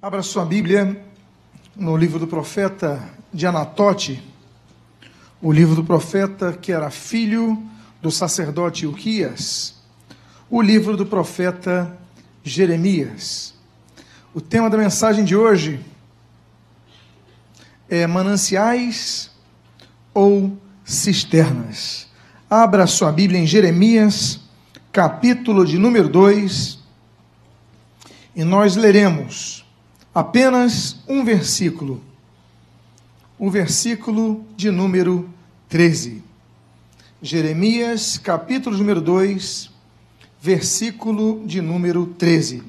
Abra sua Bíblia no livro do profeta de Anatote, o livro do profeta que era filho do sacerdote Uquias, o livro do profeta Jeremias. O tema da mensagem de hoje é mananciais ou cisternas. Abra sua Bíblia em Jeremias, capítulo de número 2, e nós leremos apenas um versículo, o versículo de número 13. Jeremias, capítulo número 2, versículo de número 13.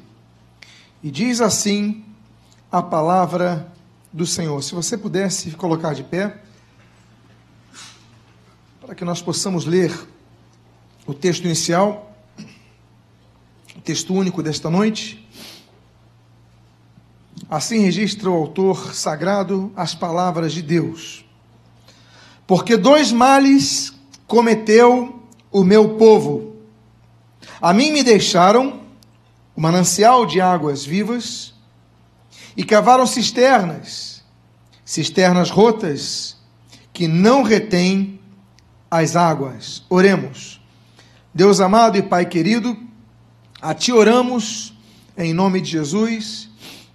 E diz assim a palavra do Senhor. Se você pudesse colocar de pé, para que nós possamos ler o texto inicial, o texto único desta noite. Assim registra o autor sagrado as palavras de Deus. Porque dois males cometeu o meu povo. A mim me deixaram o manancial de águas vivas e cavaram cisternas, cisternas rotas que não retêm as águas. Oremos. Deus amado e Pai querido, a Ti oramos em nome de Jesus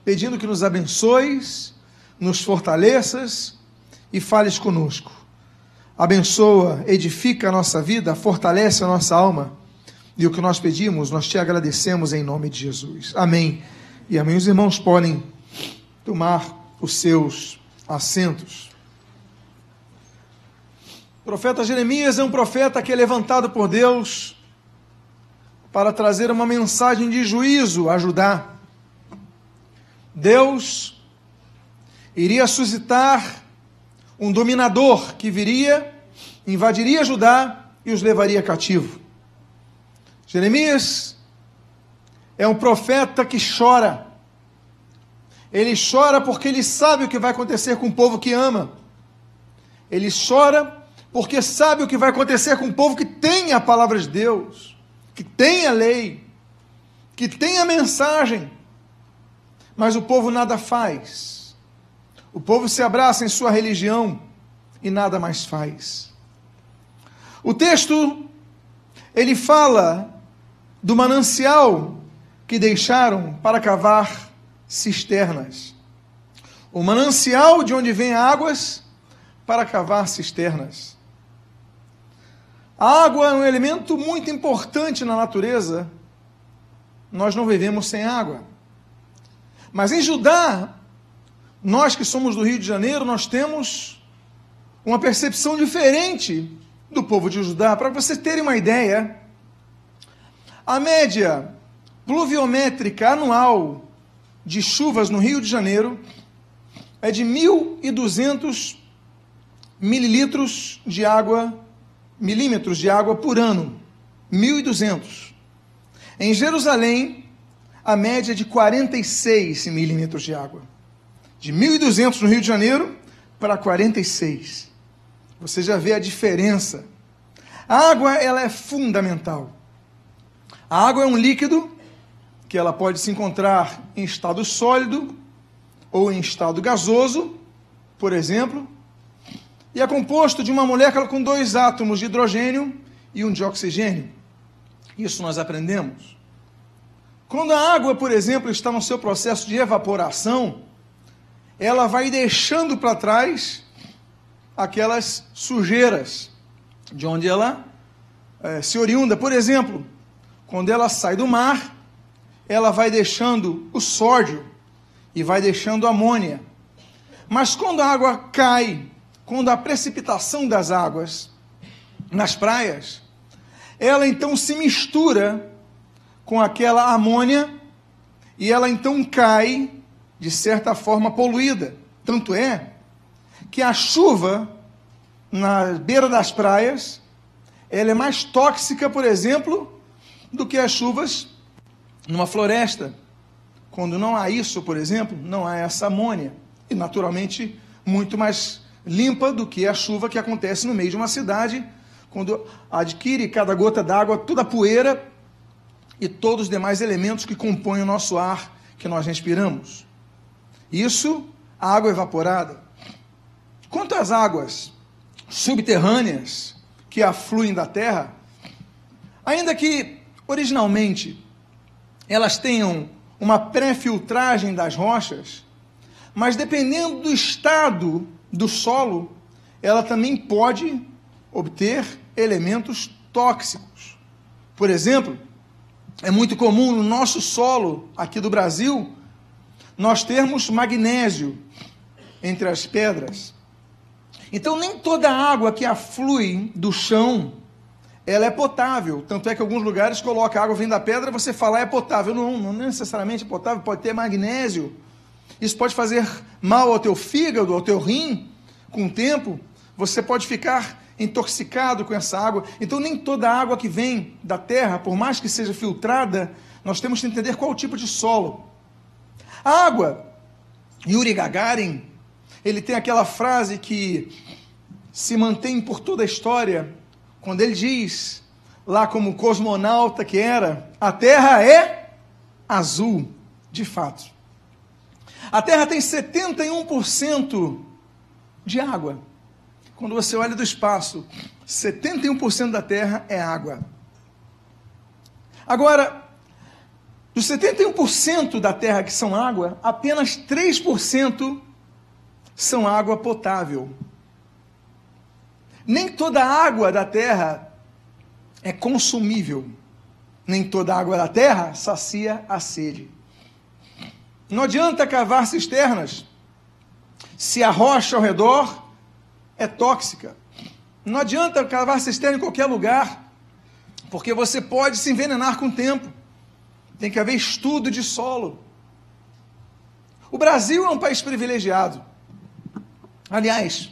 pedindo que nos abençoes, nos fortaleças e fales conosco. Abençoa, edifica a nossa vida, fortalece a nossa alma. E o que nós pedimos, nós te agradecemos em nome de Jesus. Amém. E amém. Os irmãos podem tomar os seus assentos. O profeta Jeremias é um profeta que é levantado por Deus para trazer uma mensagem de juízo a Judá. Deus iria suscitar um dominador que viria, invadiria Judá e os levaria cativo. Jeremias é um profeta que chora. Ele chora porque ele sabe o que vai acontecer com o povo que ama. Ele chora porque sabe o que vai acontecer com o povo que tem a palavra de Deus, que tem a lei, que tem a mensagem mas o povo nada faz. O povo se abraça em sua religião e nada mais faz. O texto ele fala do manancial que deixaram para cavar cisternas. O manancial de onde vêm águas para cavar cisternas. A água é um elemento muito importante na natureza. Nós não vivemos sem água. Mas em Judá, nós que somos do Rio de Janeiro, nós temos uma percepção diferente do povo de Judá. Para vocês terem uma ideia, a média pluviométrica anual de chuvas no Rio de Janeiro é de 1.200 mililitros de água, milímetros de água por ano. 1.200. Em Jerusalém, a média de 46 milímetros de água. De 1.200 no Rio de Janeiro para 46. Você já vê a diferença. A água ela é fundamental. A água é um líquido que ela pode se encontrar em estado sólido ou em estado gasoso, por exemplo, e é composto de uma molécula com dois átomos de hidrogênio e um de oxigênio. Isso nós aprendemos. Quando a água, por exemplo, está no seu processo de evaporação, ela vai deixando para trás aquelas sujeiras de onde ela é, se oriunda. Por exemplo, quando ela sai do mar, ela vai deixando o sódio e vai deixando amônia. Mas quando a água cai, quando a precipitação das águas nas praias, ela então se mistura com aquela amônia e ela então cai, de certa forma, poluída. Tanto é que a chuva na beira das praias ela é mais tóxica, por exemplo, do que as chuvas numa floresta. Quando não há isso, por exemplo, não há essa amônia. E, naturalmente, muito mais limpa do que a chuva que acontece no meio de uma cidade, quando adquire cada gota d'água toda a poeira e todos os demais elementos que compõem o nosso ar que nós respiramos. Isso, a água evaporada. Quanto às águas subterrâneas que afluem da terra, ainda que originalmente elas tenham uma pré-filtragem das rochas, mas dependendo do estado do solo, ela também pode obter elementos tóxicos. Por exemplo, é muito comum no nosso solo aqui do Brasil nós termos magnésio entre as pedras. Então nem toda água que aflui do chão ela é potável. Tanto é que alguns lugares coloca água vindo da pedra, você fala é potável. Não, não necessariamente é potável, pode ter magnésio. Isso pode fazer mal ao teu fígado, ao teu rim, com o tempo. Você pode ficar intoxicado com essa água. Então, nem toda água que vem da terra, por mais que seja filtrada, nós temos que entender qual o tipo de solo. A água, Yuri Gagarin, ele tem aquela frase que se mantém por toda a história, quando ele diz, lá como cosmonauta que era, a Terra é azul, de fato. A Terra tem 71% de água. Quando você olha do espaço, 71% da Terra é água. Agora, dos 71% da Terra que são água, apenas 3% são água potável. Nem toda água da terra é consumível. Nem toda água da terra sacia a sede. Não adianta cavar cisternas se a rocha ao redor é tóxica. Não adianta cavar cisterna em qualquer lugar, porque você pode se envenenar com o tempo. Tem que haver estudo de solo. O Brasil é um país privilegiado. Aliás,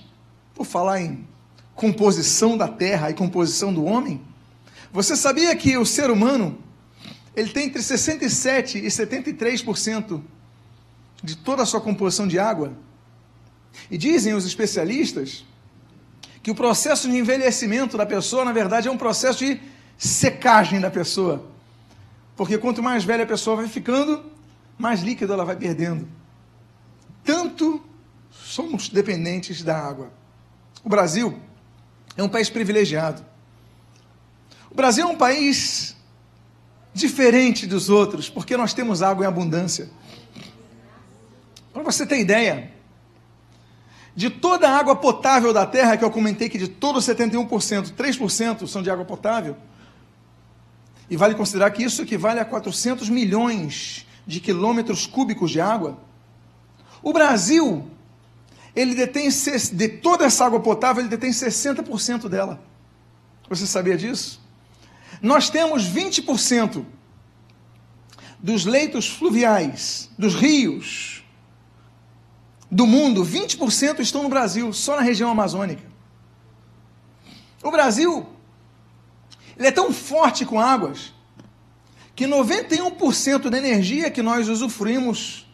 por falar em composição da terra e composição do homem, você sabia que o ser humano ele tem entre 67 e 73% de toda a sua composição de água? E dizem os especialistas que o processo de envelhecimento da pessoa, na verdade, é um processo de secagem da pessoa. Porque quanto mais velha a pessoa vai ficando, mais líquido ela vai perdendo. Tanto somos dependentes da água. O Brasil é um país privilegiado. O Brasil é um país diferente dos outros, porque nós temos água em abundância. Para você ter ideia, de toda a água potável da terra, que eu comentei que de todo 71%, 3% são de água potável, e vale considerar que isso equivale a 400 milhões de quilômetros cúbicos de água. O Brasil ele detém, de toda essa água potável, ele detém 60% dela. Você sabia disso? Nós temos 20% dos leitos fluviais, dos rios do mundo, 20% estão no Brasil, só na região amazônica. O Brasil ele é tão forte com águas que 91% da energia que nós usufruímos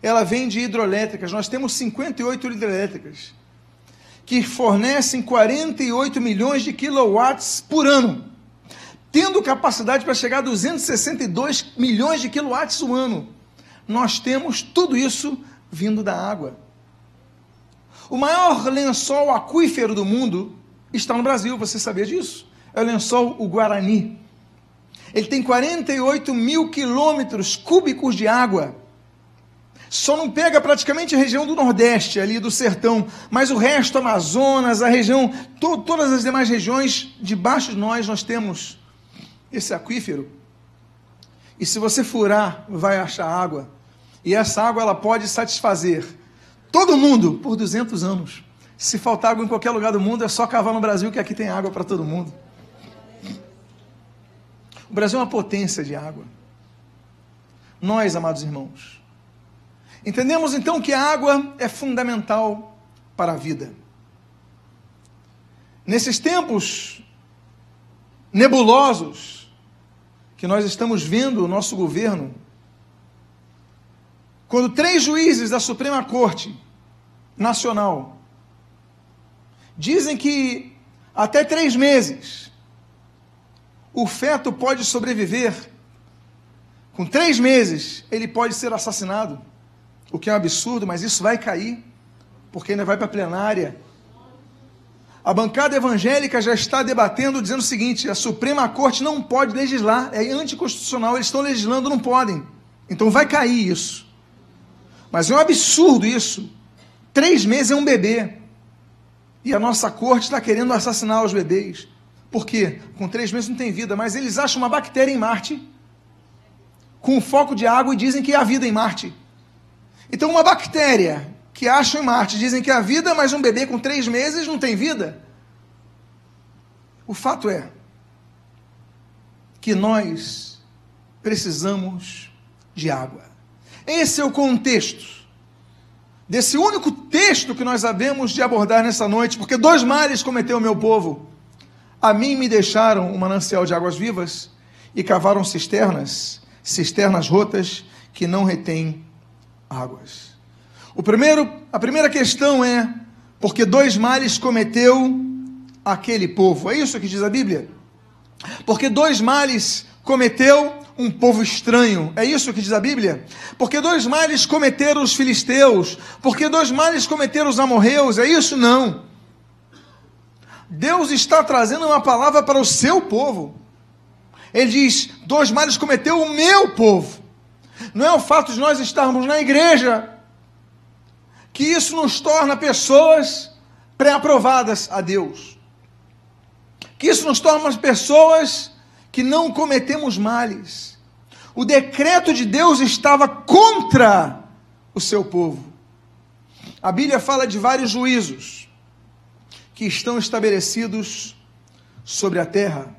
ela vem de hidroelétricas. Nós temos 58 hidrelétricas que fornecem 48 milhões de quilowatts por ano, tendo capacidade para chegar a 262 milhões de quilowatts o ano. Nós temos tudo isso vindo da água. O maior lençol aquífero do mundo está no Brasil, você sabia disso? É o lençol o Guarani. Ele tem 48 mil quilômetros cúbicos de água só não pega praticamente a região do Nordeste, ali do sertão, mas o resto, Amazonas, a região, to todas as demais regiões, debaixo de nós, nós temos esse aquífero. E se você furar, vai achar água. E essa água ela pode satisfazer todo mundo por 200 anos. Se faltar água em qualquer lugar do mundo, é só cavar no Brasil que aqui tem água para todo mundo. O Brasil é uma potência de água. Nós, amados irmãos, Entendemos então que a água é fundamental para a vida. Nesses tempos nebulosos que nós estamos vendo o nosso governo, quando três juízes da Suprema Corte Nacional dizem que até três meses o feto pode sobreviver, com três meses ele pode ser assassinado. o que é um absurdo, mas isso vai cair, porque ainda vai para a plenária. A bancada evangélica já está debatendo, dizendo o seguinte: a Suprema Corte não pode legislar, é anticonstitucional, eles estão legislando, não podem. Então vai cair isso. Mas é um absurdo isso. Três meses é um bebê. E a nossa corte está querendo assassinar os bebês. Por quê? Com três meses não tem vida, mas eles acham uma bactéria em Marte, com um foco de água, e dizem que há vida em Marte. Então, uma bactéria que acham em Marte dizem que há vida, mas um bebê com três meses não tem vida. O fato é que nós precisamos de água. Esse é o contexto desse único texto que nós havemos de abordar nessa noite, porque dois males cometeu o meu povo. A mim me deixaram um manancial de águas vivas e cavaram cisternas, cisternas rotas que não retêm águas. O primeiro, a primeira questão é porque dois males cometeu aquele povo. É isso que diz a Bíblia? Porque dois males cometeu um povo estranho. É isso que diz a Bíblia? Porque dois males cometeram os filisteus. Porque dois males cometeram os amorreus. É isso? Não. Deus está trazendo uma palavra para o seu povo. Ele diz: dois males cometeu o meu povo. Não é o fato de nós estarmos na igreja que isso nos torna pessoas pré-aprovadas a Deus. Que isso nos torna pessoas que não cometemos males. O decreto de Deus estava contra o seu povo. A Bíblia fala de vários juízos que estão estabelecidos sobre a terra.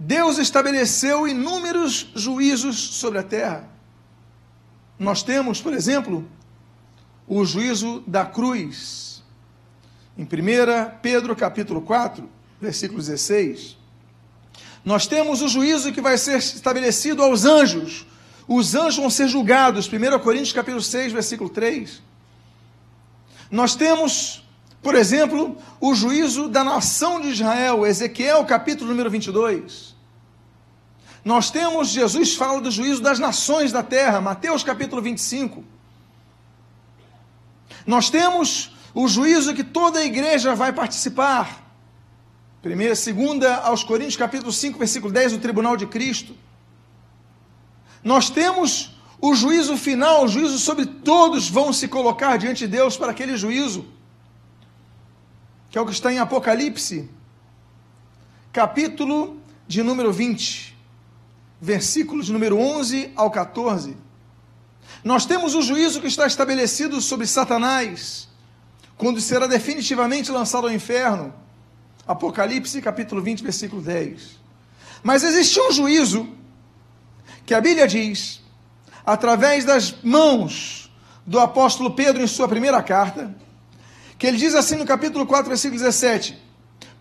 Deus estabeleceu inúmeros juízos sobre a terra. Nós temos, por exemplo, o juízo da cruz. Em 1 Pedro capítulo 4, versículo 16, nós temos o juízo que vai ser estabelecido aos anjos. Os anjos vão ser julgados. 1 Coríntios capítulo 6, versículo 3. Nós temos, por exemplo, o juízo da nação de Israel, Ezequiel capítulo número 22. Nós temos, Jesus fala do juízo das nações da terra, Mateus capítulo 25. Nós temos o juízo que toda a igreja vai participar, Primeira, segunda aos Coríntios, capítulo 5, versículo 10, o tribunal de Cristo. Nós temos o juízo final, o juízo sobre todos vão se colocar diante de Deus para aquele juízo, que é o que está em Apocalipse, capítulo de número 20, versículos de número 11 ao 14. Nós temos o juízo que está estabelecido sobre Satanás, quando será definitivamente lançado ao inferno Apocalipse capítulo 20, versículo 10. Mas existe um juízo que a Bíblia diz, através das mãos do apóstolo Pedro em sua primeira carta, que ele diz assim no capítulo 4, versículo 17: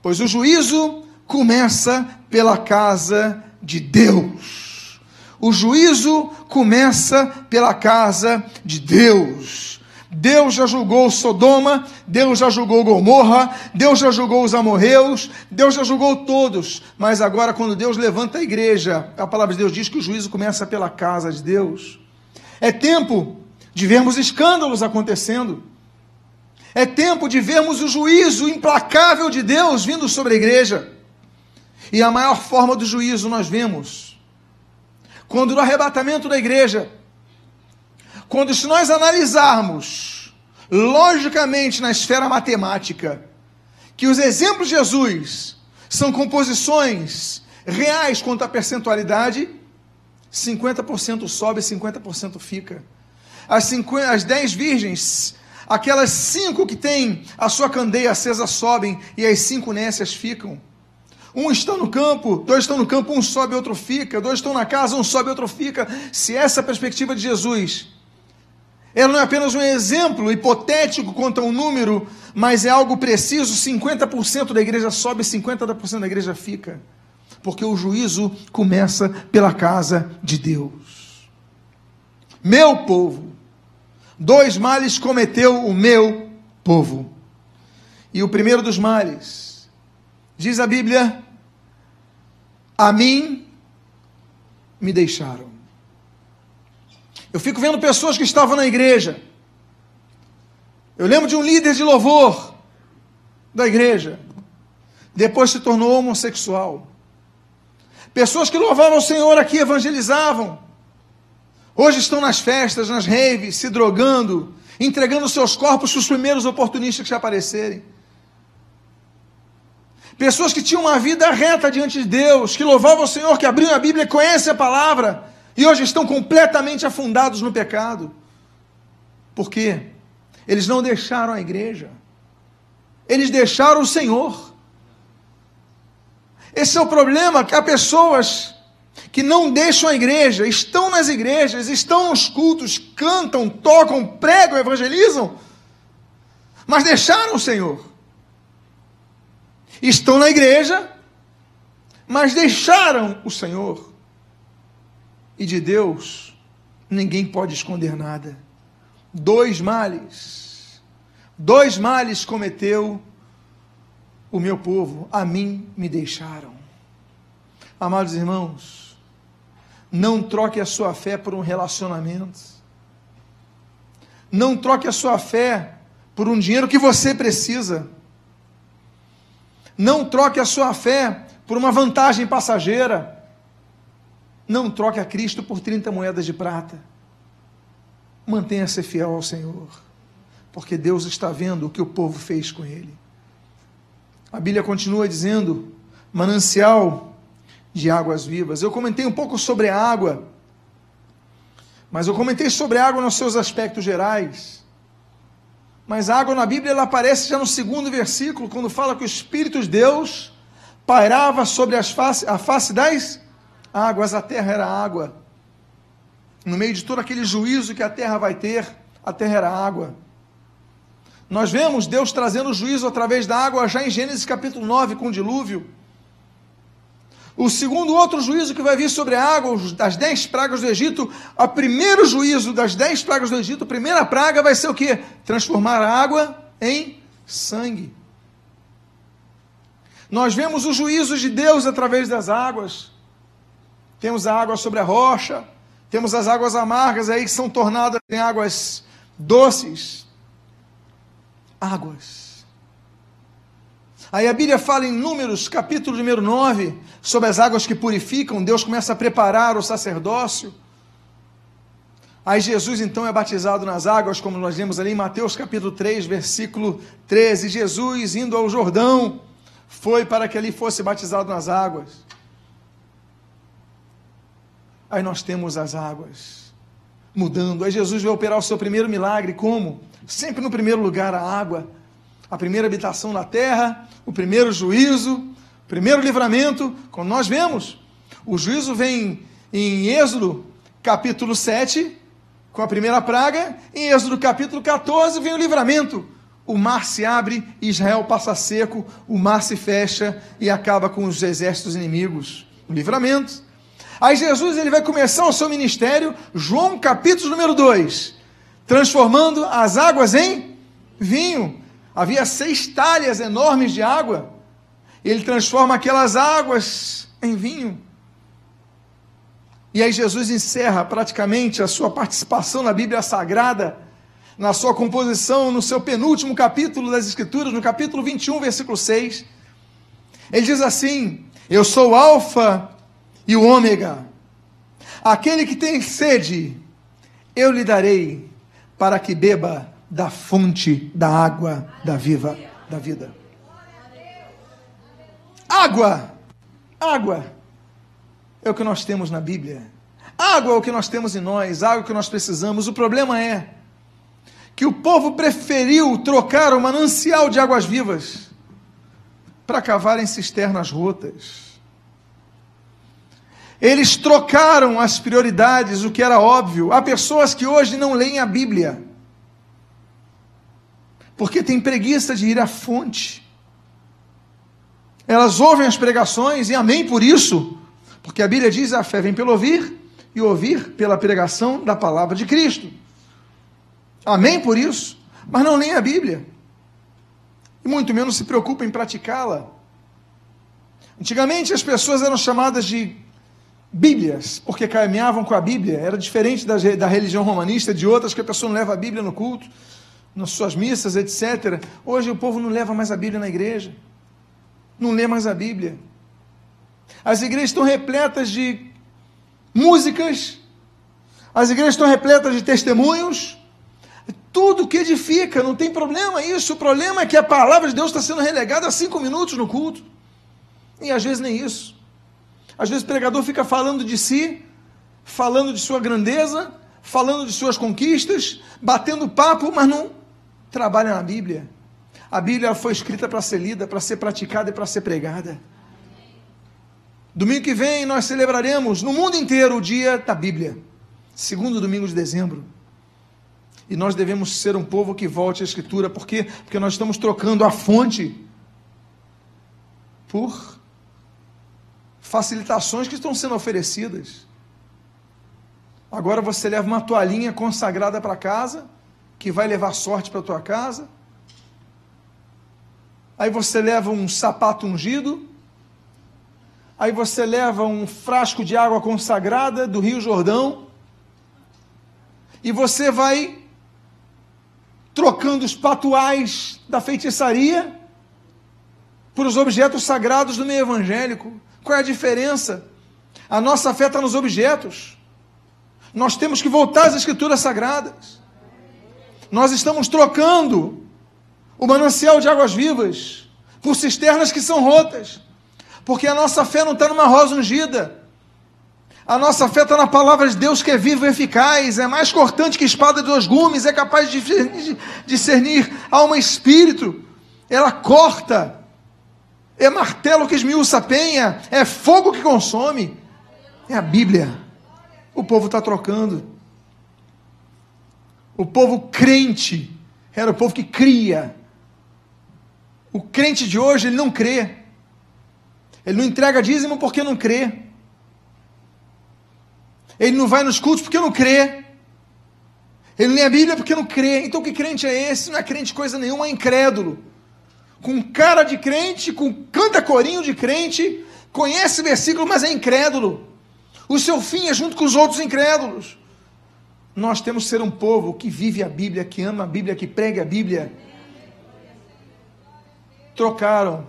Pois o juízo começa pela casa de Deus. O juízo começa pela casa de Deus. Deus já julgou Sodoma, Deus já julgou Gomorra, Deus já julgou os amorreus, Deus já julgou todos. Mas agora, quando Deus levanta a igreja, a palavra de Deus diz que o juízo começa pela casa de Deus. É tempo de vermos escândalos acontecendo. É tempo de vermos o juízo implacável de Deus vindo sobre a igreja. E a maior forma do juízo nós vemos quando no arrebatamento da igreja quando, se nós analisarmos logicamente na esfera matemática, que os exemplos de Jesus são composições reais quanto à percentualidade, 50% sobe, 50% fica. As, 50, as 10 virgens, aquelas cinco que têm a sua candeia acesa sobem e as cinco nécias ficam. Um está no campo, dois estão no campo, um sobe, outro fica. Dois estão na casa, um sobe, outro fica. Se essa é a perspectiva de Jesus, ela não é apenas um exemplo hipotético quanto a um número, mas é algo preciso: 50% da igreja sobe, 50% da igreja fica. Porque o juízo começa pela casa de Deus. Meu povo, dois males cometeu o meu povo. E o primeiro dos males, diz a Bíblia, a mim me deixaram. Eu fico vendo pessoas que estavam na igreja. Eu lembro de um líder de louvor da igreja. Depois se tornou homossexual. Pessoas que louvavam o Senhor aqui, evangelizavam. Hoje estão nas festas, nas raves, se drogando, entregando seus corpos para os primeiros oportunistas que aparecerem. Pessoas que tinham uma vida reta diante de Deus, que louvavam o Senhor, que abriam a Bíblia, conhecem a palavra, e hoje estão completamente afundados no pecado. Por quê? Eles não deixaram a igreja. Eles deixaram o Senhor. Esse é o problema, que há pessoas que não deixam a igreja, estão nas igrejas, estão nos cultos, cantam, tocam, pregam, evangelizam, mas deixaram o Senhor. Estão na igreja, mas deixaram o Senhor. E de Deus ninguém pode esconder nada. Dois males, dois males cometeu o meu povo, a mim me deixaram. Amados irmãos, não troque a sua fé por um relacionamento. Não troque a sua fé por um dinheiro que você precisa. Não troque a sua fé por uma vantagem passageira. Não troque a Cristo por 30 moedas de prata. Mantenha-se fiel ao Senhor, porque Deus está vendo o que o povo fez com ele. A Bíblia continua dizendo: manancial de águas vivas. Eu comentei um pouco sobre a água, mas eu comentei sobre a água nos seus aspectos gerais. Mas a água na Bíblia ela aparece já no segundo versículo, quando fala que o Espírito de Deus pairava sobre as face, a face das águas, a terra era água. No meio de todo aquele juízo que a terra vai ter, a terra era água. Nós vemos Deus trazendo juízo através da água já em Gênesis capítulo 9 com o dilúvio. O segundo outro juízo que vai vir sobre a água, das dez pragas do Egito, o primeiro juízo das dez pragas do Egito, a primeira praga vai ser o que? Transformar a água em sangue. Nós vemos os juízos de Deus através das águas. Temos a água sobre a rocha, temos as águas amargas aí que são tornadas em águas doces. Águas. Aí a Bíblia fala em Números, capítulo número 9, sobre as águas que purificam, Deus começa a preparar o sacerdócio. Aí Jesus então é batizado nas águas, como nós lemos ali em Mateus capítulo 3, versículo 13. Jesus, indo ao Jordão, foi para que ali fosse batizado nas águas. Aí nós temos as águas mudando. Aí Jesus vai operar o seu primeiro milagre, como? Sempre no primeiro lugar a água a primeira habitação na terra, o primeiro juízo, o primeiro livramento, como nós vemos. O juízo vem em Êxodo capítulo 7, com a primeira praga, em Êxodo capítulo 14 vem o livramento. O mar se abre, Israel passa seco, o mar se fecha e acaba com os exércitos inimigos. O livramento. Aí Jesus ele vai começar o seu ministério, João capítulo número 2, transformando as águas em vinho havia seis talhas enormes de água. Ele transforma aquelas águas em vinho. E aí Jesus encerra praticamente a sua participação na Bíblia Sagrada, na sua composição, no seu penúltimo capítulo das Escrituras, no capítulo 21, versículo 6. Ele diz assim: Eu sou Alfa e o Ômega. Aquele que tem sede, eu lhe darei para que beba da fonte da água da viva da vida. Água, água é o que nós temos na Bíblia. Água é o que nós temos em nós, água é o que nós precisamos. O problema é que o povo preferiu trocar o manancial de águas vivas para cavar em cisternas rotas. Eles trocaram as prioridades, o que era óbvio. Há pessoas que hoje não leem a Bíblia porque tem preguiça de ir à fonte. Elas ouvem as pregações e amém por isso, porque a Bíblia diz: a fé vem pelo ouvir e ouvir pela pregação da palavra de Cristo. Amém por isso, mas não leem a Bíblia e muito menos se preocupam em praticá-la. Antigamente as pessoas eram chamadas de Bíblias, porque caminhavam com a Bíblia. Era diferente da, da religião romanista, de outras que a pessoa não leva a Bíblia no culto, nas suas missas, etc. Hoje o povo não leva mais a Bíblia na igreja, não lê mais a Bíblia. As igrejas estão repletas de músicas, as igrejas estão repletas de testemunhos, tudo que edifica, não tem problema isso. O problema é que a palavra de Deus está sendo relegada a cinco minutos no culto. E às vezes nem isso. Às vezes o pregador fica falando de si, falando de sua grandeza, falando de suas conquistas, batendo papo, mas não trabalha na Bíblia. A Bíblia foi escrita para ser lida, para ser praticada e para ser pregada. Domingo que vem nós celebraremos no mundo inteiro o dia da Bíblia, segundo domingo de dezembro. E nós devemos ser um povo que volte à Escritura, por quê? Porque nós estamos trocando a fonte por facilitações que estão sendo oferecidas. Agora você leva uma toalhinha consagrada para casa, que vai levar sorte para tua casa. Aí você leva um sapato ungido. Aí você leva um frasco de água consagrada do Rio Jordão. E você vai trocando os patuais da feitiçaria por os objetos sagrados do meio evangélico. Qual é a diferença? A nossa fé está nos objetos. Nós temos que voltar às Escrituras Sagradas. Nós estamos trocando o manancial de águas vivas por cisternas que são rotas, porque a nossa fé não está numa rosa ungida. A nossa fé está na palavra de Deus que é viva e eficaz, é mais cortante que espada de dois gumes, é capaz de discernir alma e espírito. Ela corta é martelo que esmiuça a penha, é fogo que consome. É a Bíblia. O povo está trocando. O povo crente era o povo que cria. O crente de hoje, ele não crê. Ele não entrega dízimo porque não crê. Ele não vai nos cultos porque não crê. Ele lê a Bíblia porque não crê. Então que crente é esse? Não é crente coisa nenhuma, é incrédulo com cara de crente, com canta corinho de crente, conhece versículo, mas é incrédulo. O seu fim é junto com os outros incrédulos. Nós temos que ser um povo que vive a Bíblia, que ama a Bíblia, que prega a Bíblia. Trocaram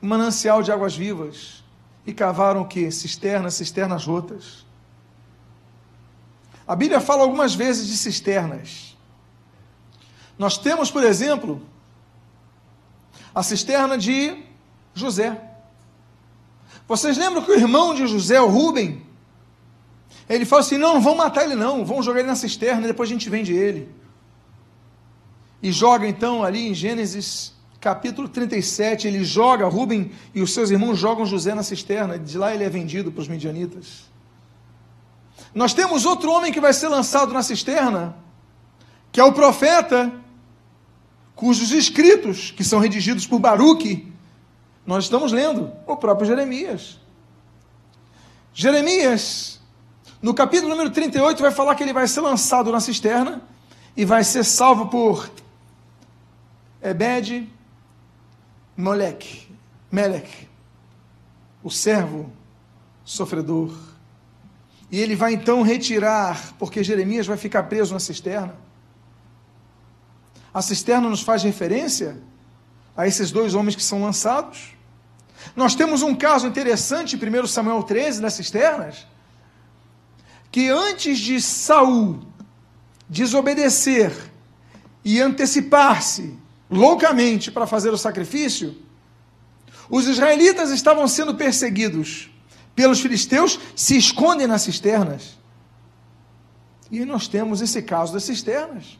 manancial de águas vivas e cavaram o que? Cisternas, cisternas rotas. A Bíblia fala algumas vezes de cisternas. Nós temos, por exemplo, a cisterna de José. Vocês lembram que o irmão de José, o Rubem, ele falou assim: não, não vão matar ele, não, vão jogar ele na cisterna e depois a gente vende ele. E joga então ali em Gênesis capítulo 37, ele joga, Rubem e os seus irmãos jogam José na cisterna, de lá ele é vendido para os midianitas. Nós temos outro homem que vai ser lançado na cisterna, que é o profeta cujos escritos, que são redigidos por Baruque, nós estamos lendo, o próprio Jeremias. Jeremias, no capítulo número 38, vai falar que ele vai ser lançado na cisterna e vai ser salvo por Ebed Molek, Melech, o servo sofredor. E ele vai então retirar, porque Jeremias vai ficar preso na cisterna a cisterna nos faz referência a esses dois homens que são lançados. Nós temos um caso interessante em 1 Samuel 13, das cisternas, que antes de Saul desobedecer e antecipar-se loucamente para fazer o sacrifício, os israelitas estavam sendo perseguidos pelos filisteus, se escondem nas cisternas. E nós temos esse caso das cisternas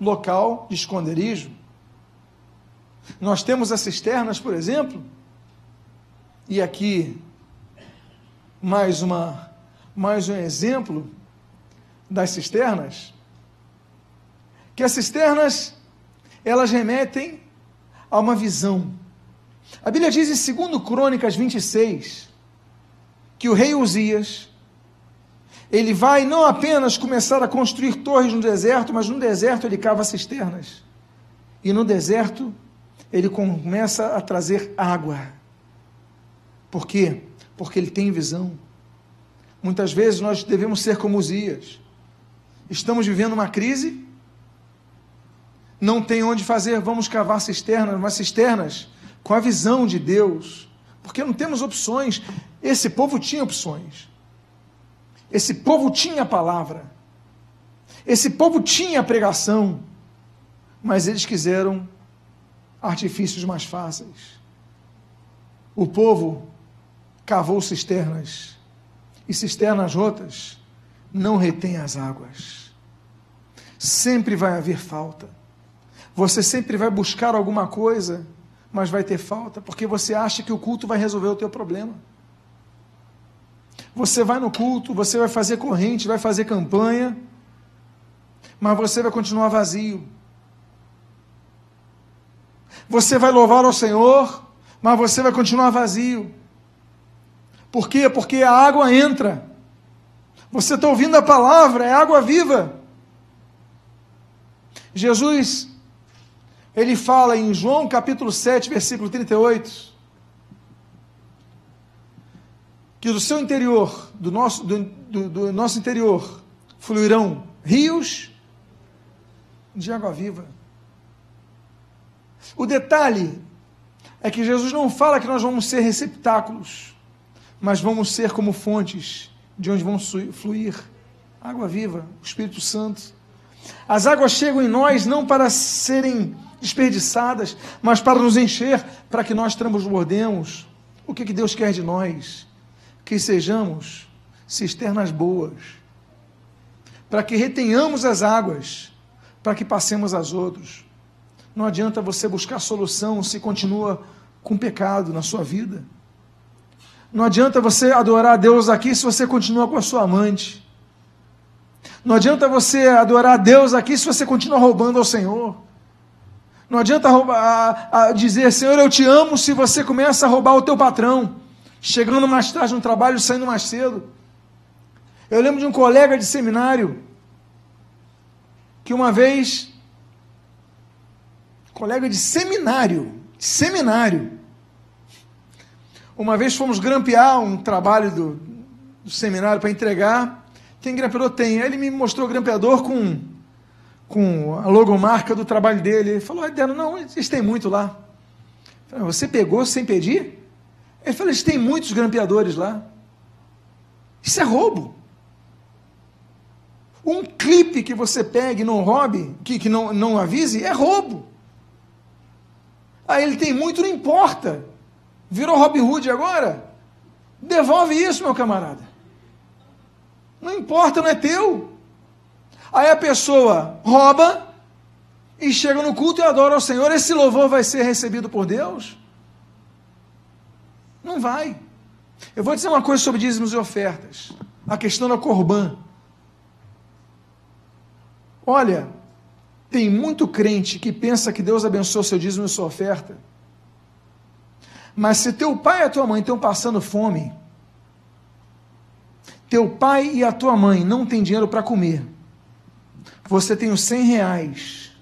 local de esconderijo. Nós temos as cisternas, por exemplo, e aqui mais uma mais um exemplo das cisternas, que as cisternas elas remetem a uma visão. A Bíblia diz em 2 Crônicas 26 que o rei Uzias ele vai não apenas começar a construir torres no deserto, mas no deserto ele cava cisternas. E no deserto ele começa a trazer água. Por quê? porque ele tem visão. Muitas vezes nós devemos ser como Uzias. Estamos vivendo uma crise, não tem onde fazer, vamos cavar cisternas, mas cisternas com a visão de Deus, porque não temos opções. Esse povo tinha opções. Esse povo tinha a palavra. Esse povo tinha a pregação. Mas eles quiseram artifícios mais fáceis. O povo cavou cisternas. E cisternas rotas não retêm as águas. Sempre vai haver falta. Você sempre vai buscar alguma coisa, mas vai ter falta, porque você acha que o culto vai resolver o teu problema. Você vai no culto, você vai fazer corrente, vai fazer campanha, mas você vai continuar vazio. Você vai louvar ao Senhor, mas você vai continuar vazio. Por quê? Porque a água entra. Você está ouvindo a palavra, é água viva. Jesus, ele fala em João capítulo 7, versículo 38, que do seu interior, do nosso, do, do, do nosso interior, fluirão rios de água viva. O detalhe é que Jesus não fala que nós vamos ser receptáculos, mas vamos ser como fontes de onde vão fluir água viva, o Espírito Santo. As águas chegam em nós não para serem desperdiçadas, mas para nos encher, para que nós transbordemos. O que, que Deus quer de nós? Que sejamos cisternas boas, para que retenhamos as águas, para que passemos às outros. Não adianta você buscar solução se continua com pecado na sua vida. Não adianta você adorar a Deus aqui se você continua com a sua amante. Não adianta você adorar a Deus aqui se você continua roubando ao Senhor. Não adianta roubar, a, a dizer, Senhor, eu te amo, se você começa a roubar o teu patrão chegando mais tarde no trabalho, saindo mais cedo. Eu lembro de um colega de seminário que uma vez, colega de seminário, seminário, uma vez fomos grampear um trabalho do, do seminário para entregar. Tem grampeador? Tem. Aí ele me mostrou o grampeador com, com a logomarca do trabalho dele. Ele falou, Adeno, não, eles têm muito lá. Falei, Você pegou sem pedir? Ele falou: eles têm muitos grampeadores lá. Isso é roubo. Um clipe que você pegue não roube, que, que não, não avise, é roubo. Aí ele tem muito, não importa. Virou Robin Hood agora? Devolve isso, meu camarada. Não importa, não é teu. Aí a pessoa rouba e chega no culto e adora ao Senhor. Esse louvor vai ser recebido por Deus? Não vai. Eu vou dizer uma coisa sobre dízimos e ofertas. A questão da corbã. Olha, tem muito crente que pensa que Deus abençoa seu dízimo e sua oferta. Mas se teu pai e a tua mãe estão passando fome, teu pai e a tua mãe não têm dinheiro para comer, você tem os 100 reais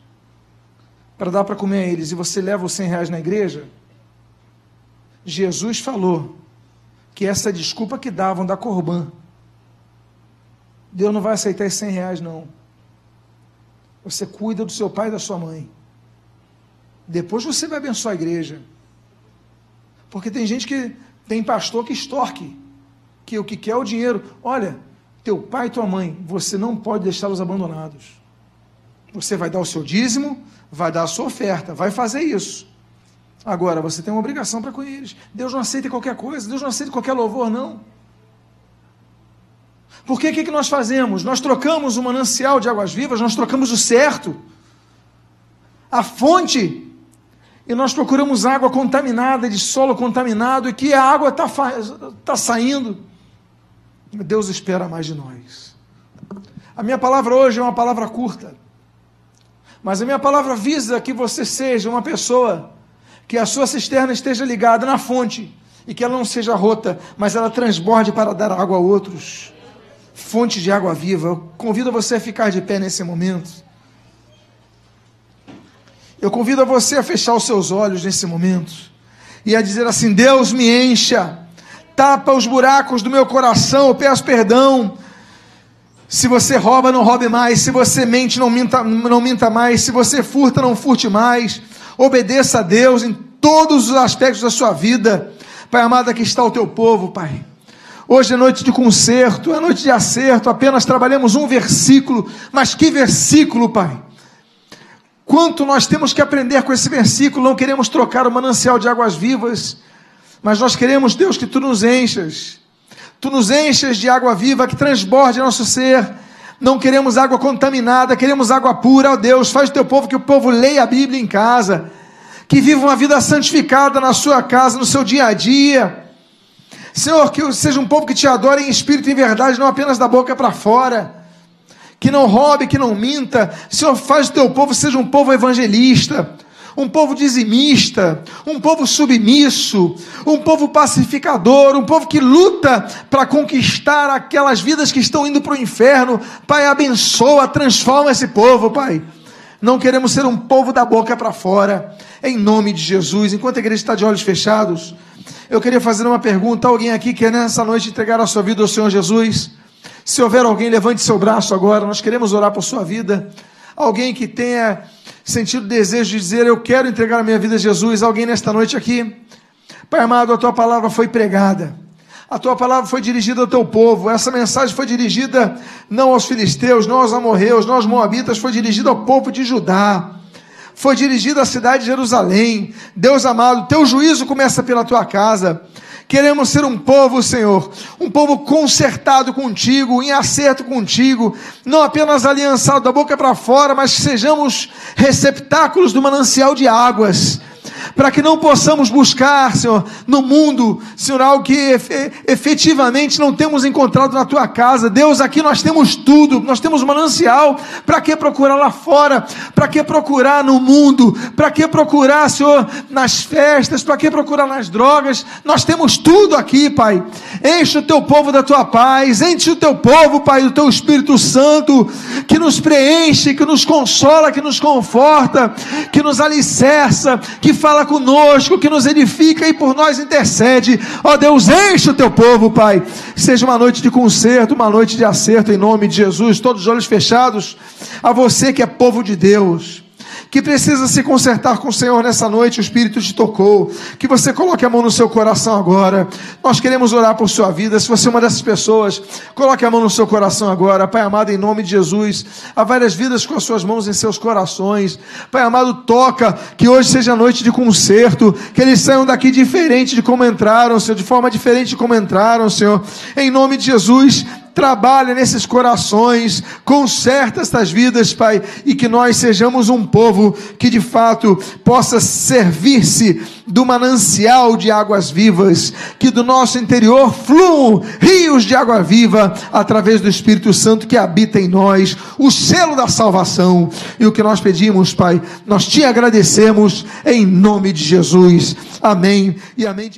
para dar para comer a eles e você leva os 100 reais na igreja, Jesus falou que essa desculpa que davam da Corbã, Deus não vai aceitar esses 100 reais, não. Você cuida do seu pai e da sua mãe. Depois você vai abençoar a igreja. Porque tem gente que tem pastor que extorque, que o que quer é o dinheiro. Olha, teu pai e tua mãe, você não pode deixá-los abandonados. Você vai dar o seu dízimo, vai dar a sua oferta, vai fazer isso. Agora, você tem uma obrigação para com eles. Deus não aceita qualquer coisa, Deus não aceita qualquer louvor, não. Porque o que, que nós fazemos? Nós trocamos o manancial de águas vivas, nós trocamos o certo, a fonte, e nós procuramos água contaminada, de solo contaminado, e que a água está tá saindo. Deus espera mais de nós. A minha palavra hoje é uma palavra curta, mas a minha palavra visa que você seja uma pessoa que a sua cisterna esteja ligada na fonte e que ela não seja rota, mas ela transborde para dar água a outros. Fonte de água viva. Eu convido você a ficar de pé nesse momento. Eu convido você a fechar os seus olhos nesse momento e a dizer assim: Deus me encha, tapa os buracos do meu coração, eu peço perdão. Se você rouba, não roube mais. Se você mente, não minta, não minta mais. Se você furta, não furte mais. Obedeça a Deus em todos os aspectos da sua vida. Pai amado, aqui está o teu povo, Pai. Hoje é noite de conserto, é noite de acerto. Apenas trabalhamos um versículo, mas que versículo, Pai! Quanto nós temos que aprender com esse versículo, não queremos trocar o manancial de águas vivas, mas nós queremos, Deus, que tu nos enchas. Tu nos enchas de água viva que transborde nosso ser. Não queremos água contaminada, queremos água pura, ó Deus. Faz o teu povo que o povo leia a Bíblia em casa, que viva uma vida santificada na sua casa, no seu dia a dia. Senhor, que seja um povo que te adore em espírito e em verdade, não apenas da boca para fora que não roube, que não minta. Senhor, faz o teu povo seja um povo evangelista, um povo dizimista, um povo submisso, um povo pacificador, um povo que luta para conquistar aquelas vidas que estão indo para o inferno. Pai, abençoa, transforma esse povo, Pai. Não queremos ser um povo da boca para fora, em nome de Jesus. Enquanto a igreja está de olhos fechados, eu queria fazer uma pergunta. Alguém aqui quer nessa noite entregar a sua vida ao Senhor Jesus? Se houver alguém, levante seu braço agora, nós queremos orar por sua vida. Alguém que tenha sentido desejo de dizer: Eu quero entregar a minha vida a Jesus. Alguém nesta noite aqui? Pai amado, a tua palavra foi pregada. A tua palavra foi dirigida ao teu povo. Essa mensagem foi dirigida não aos filisteus, não aos amorreus, não aos moabitas, foi dirigida ao povo de Judá. Foi dirigida à cidade de Jerusalém. Deus amado, teu juízo começa pela tua casa. Queremos ser um povo, Senhor, um povo consertado contigo, em acerto contigo, não apenas aliançado da boca para fora, mas sejamos receptáculos do manancial de águas para que não possamos buscar, Senhor, no mundo, Senhor, algo que efetivamente não temos encontrado na tua casa. Deus, aqui nós temos tudo, nós temos manancial. Para que procurar lá fora? Para que procurar no mundo? Para que procurar, Senhor, nas festas? Para que procurar nas drogas? Nós temos tudo aqui, Pai. Enche o teu povo da tua paz, enche o teu povo, Pai, do teu Espírito Santo, que nos preenche, que nos consola, que nos conforta, que nos alicerça, que fala conosco, que nos edifica e por nós intercede. Ó Deus, enche o teu povo, Pai. Seja uma noite de conserto, uma noite de acerto em nome de Jesus. Todos os olhos fechados. A você que é povo de Deus que precisa se consertar com o Senhor nessa noite, o Espírito te tocou, que você coloque a mão no seu coração agora. Nós queremos orar por sua vida. Se você é uma dessas pessoas, coloque a mão no seu coração agora. Pai amado, em nome de Jesus, há várias vidas com as suas mãos em seus corações. Pai amado, toca, que hoje seja noite de conserto, que eles saiam daqui diferente de como entraram, Senhor, de forma diferente de como entraram, Senhor. Em nome de Jesus, trabalha nesses corações, conserta estas vidas, Pai, e que nós sejamos um povo que de fato possa servir-se do manancial de águas vivas, que do nosso interior fluam rios de água viva através do Espírito Santo que habita em nós, o selo da salvação. E o que nós pedimos, Pai, nós te agradecemos em nome de Jesus. Amém e amém.